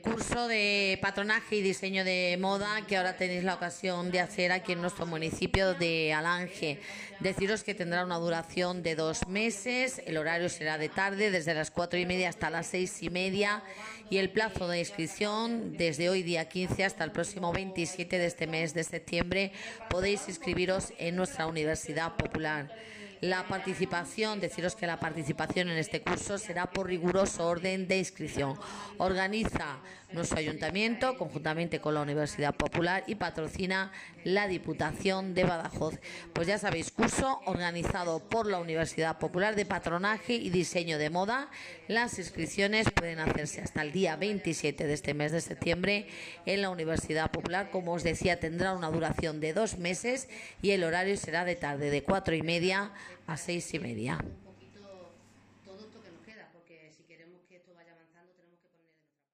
curso de patronaje y diseño de moda que ahora tenéis la ocasión de hacer aquí en nuestro municipio de Alange. Deciros que tendrá una duración de dos meses, el horario será de tarde, desde las cuatro y media hasta las seis y media, y el plazo de inscripción desde hoy día 15 hasta el próximo 27 de este mes de septiembre podéis inscribiros en nuestra Universidad Popular. La participación, deciros que la participación en este curso será por riguroso orden de inscripción. Organiza nuestro ayuntamiento conjuntamente con la Universidad Popular y patrocina la Diputación de Badajoz. Pues ya sabéis, curso organizado por la Universidad Popular de Patronaje y Diseño de Moda. Las inscripciones pueden hacerse hasta el día 27 de este mes de septiembre en la Universidad Popular. Como os decía, tendrá una duración de dos meses y el horario será de tarde de cuatro y media a seis y media. Un poquito todo esto que nos queda, porque si queremos que esto vaya avanzando.